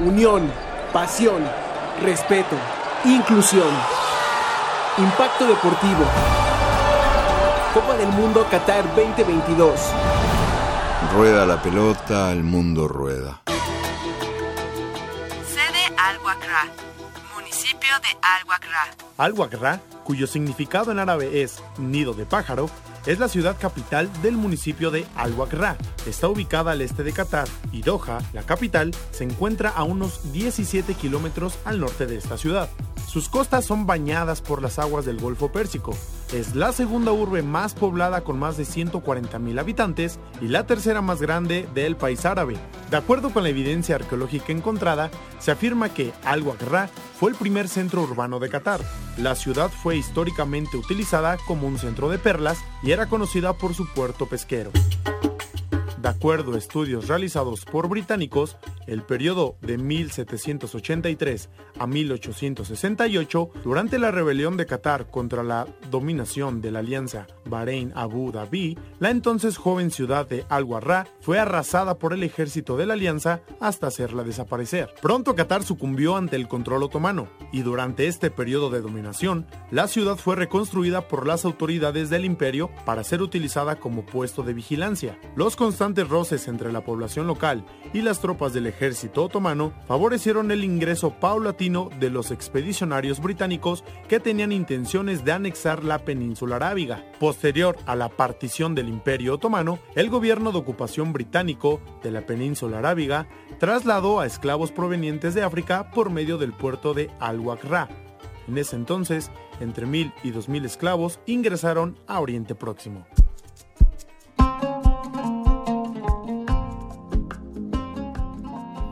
Unión, pasión, respeto, inclusión. Impacto deportivo. Copa del Mundo Qatar 2022. Rueda la pelota, el mundo rueda. Sede Al-Wakra, municipio de Al-Wakra. Al-Wakra, cuyo significado en árabe es nido de pájaro, es la ciudad capital del municipio de Al-Wakra. Está ubicada al este de Qatar y Doha, la capital, se encuentra a unos 17 kilómetros al norte de esta ciudad. Sus costas son bañadas por las aguas del Golfo Pérsico. Es la segunda urbe más poblada con más de 140.000 habitantes y la tercera más grande del país árabe. De acuerdo con la evidencia arqueológica encontrada, se afirma que Al-Wakra fue el primer centro urbano de Qatar. La ciudad fue históricamente utilizada como un centro de perlas y era conocida por su puerto pesquero. De acuerdo a estudios realizados por británicos, el periodo de 1783 a 1868, durante la rebelión de Qatar contra la dominación de la alianza Bahrein-Abu Dhabi, la entonces joven ciudad de Al-Warra fue arrasada por el ejército de la alianza hasta hacerla desaparecer. Pronto Qatar sucumbió ante el control otomano y durante este periodo de dominación, la ciudad fue reconstruida por las autoridades del imperio para ser utilizada como puesto de vigilancia. Los constantes roces entre la población local y las tropas del ejército otomano favorecieron el ingreso paulatino de los expedicionarios británicos que tenían intenciones de anexar la península arábiga. Posterior a la partición del Imperio Otomano, el gobierno de ocupación británico de la península arábiga trasladó a esclavos provenientes de África por medio del puerto de Al-Wakra. En ese entonces, entre 1.000 y 2.000 esclavos ingresaron a Oriente Próximo.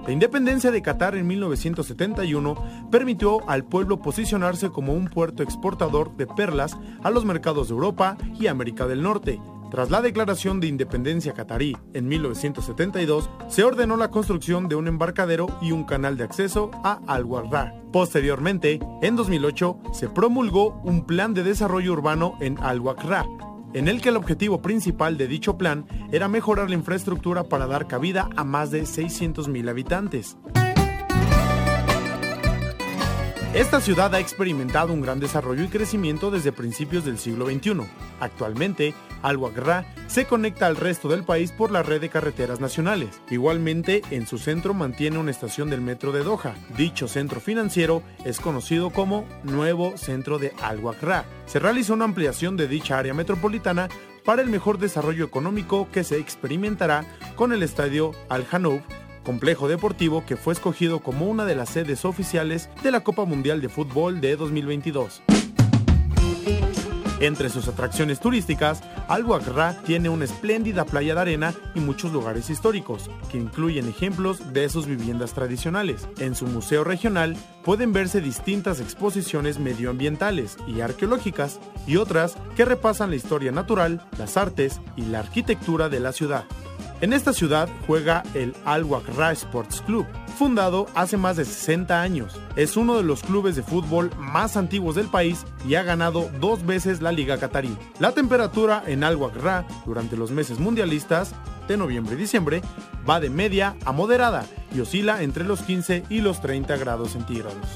La independencia de Qatar en 1971 permitió al pueblo posicionarse como un puerto exportador de perlas a los mercados de Europa y América del Norte. Tras la declaración de independencia catarí en 1972, se ordenó la construcción de un embarcadero y un canal de acceso a Al-Warra. Posteriormente, en 2008, se promulgó un plan de desarrollo urbano en Al-Wakra, en el que el objetivo principal de dicho plan era mejorar la infraestructura para dar cabida a más de 600.000 habitantes. Esta ciudad ha experimentado un gran desarrollo y crecimiento desde principios del siglo XXI. Actualmente, Al-Wakra se conecta al resto del país por la red de carreteras nacionales. Igualmente, en su centro mantiene una estación del metro de Doha. Dicho centro financiero es conocido como Nuevo Centro de Al-Wakra. Se realizó una ampliación de dicha área metropolitana para el mejor desarrollo económico que se experimentará con el estadio Al-Hanouf complejo deportivo que fue escogido como una de las sedes oficiales de la Copa Mundial de Fútbol de 2022. Entre sus atracciones turísticas, Al-Wakra tiene una espléndida playa de arena y muchos lugares históricos, que incluyen ejemplos de sus viviendas tradicionales. En su museo regional pueden verse distintas exposiciones medioambientales y arqueológicas, y otras que repasan la historia natural, las artes y la arquitectura de la ciudad. En esta ciudad juega el Al Wakra Sports Club, fundado hace más de 60 años. Es uno de los clubes de fútbol más antiguos del país y ha ganado dos veces la Liga Qatarí. La temperatura en Al Wakra durante los meses mundialistas de noviembre y diciembre va de media a moderada y oscila entre los 15 y los 30 grados centígrados.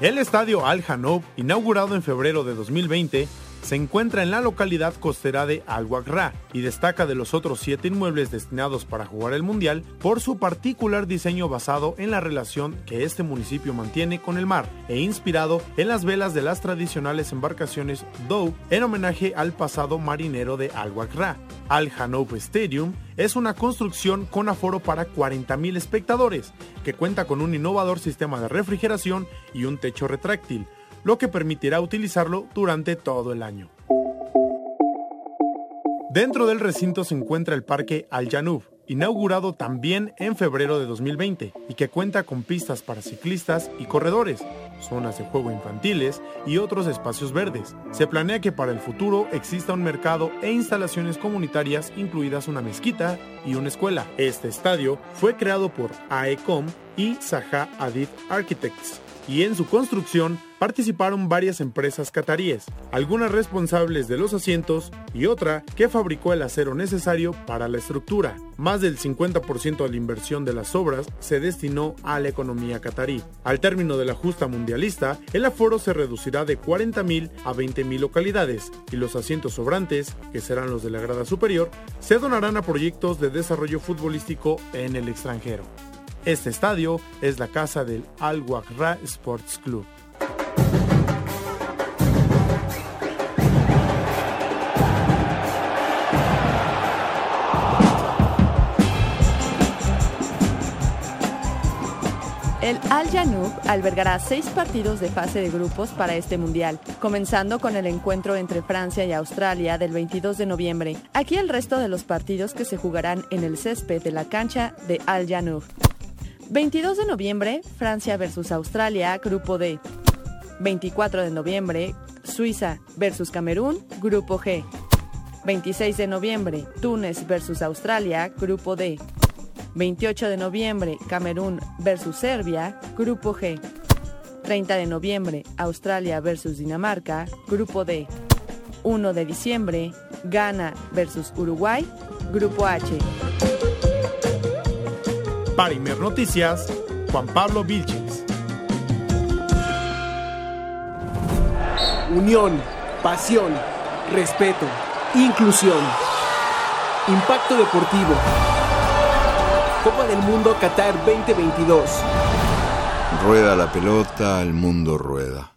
El estadio Al Hanoub, inaugurado en febrero de 2020, se encuentra en la localidad costera de Al Wakra y destaca de los otros siete inmuebles destinados para jugar el Mundial por su particular diseño basado en la relación que este municipio mantiene con el mar e inspirado en las velas de las tradicionales embarcaciones Dow en homenaje al pasado marinero de Al Wakra. Al Hanoub Stadium es una construcción con aforo para 40.000 espectadores, que cuenta con un innovador sistema de refrigeración y un techo retráctil, lo que permitirá utilizarlo durante todo el año. Dentro del recinto se encuentra el Parque Al Janub, inaugurado también en febrero de 2020 y que cuenta con pistas para ciclistas y corredores, zonas de juego infantiles y otros espacios verdes. Se planea que para el futuro exista un mercado e instalaciones comunitarias, incluidas una mezquita y una escuela. Este estadio fue creado por AECOM y Zaha Hadid Architects y en su construcción participaron varias empresas cataríes, algunas responsables de los asientos y otra que fabricó el acero necesario para la estructura. Más del 50% de la inversión de las obras se destinó a la economía catarí. Al término de la justa mundialista, el aforo se reducirá de 40.000 a 20.000 localidades y los asientos sobrantes, que serán los de la grada superior, se donarán a proyectos de desarrollo futbolístico en el extranjero. Este estadio es la casa del Al Wakra Sports Club. El Al Janoub albergará seis partidos de fase de grupos para este mundial, comenzando con el encuentro entre Francia y Australia del 22 de noviembre. Aquí el resto de los partidos que se jugarán en el césped de la cancha de Al Janoub. 22 de noviembre, Francia versus Australia, grupo D. 24 de noviembre, Suiza versus Camerún, grupo G. 26 de noviembre, Túnez versus Australia, grupo D. 28 de noviembre, Camerún versus Serbia, Grupo G. 30 de noviembre, Australia versus Dinamarca, Grupo D. 1 de diciembre, Ghana versus Uruguay, Grupo H. Para Noticias, Juan Pablo Vilches. Unión, pasión, respeto, inclusión. Impacto deportivo. Copa del Mundo Qatar 2022. Rueda la pelota, el mundo rueda.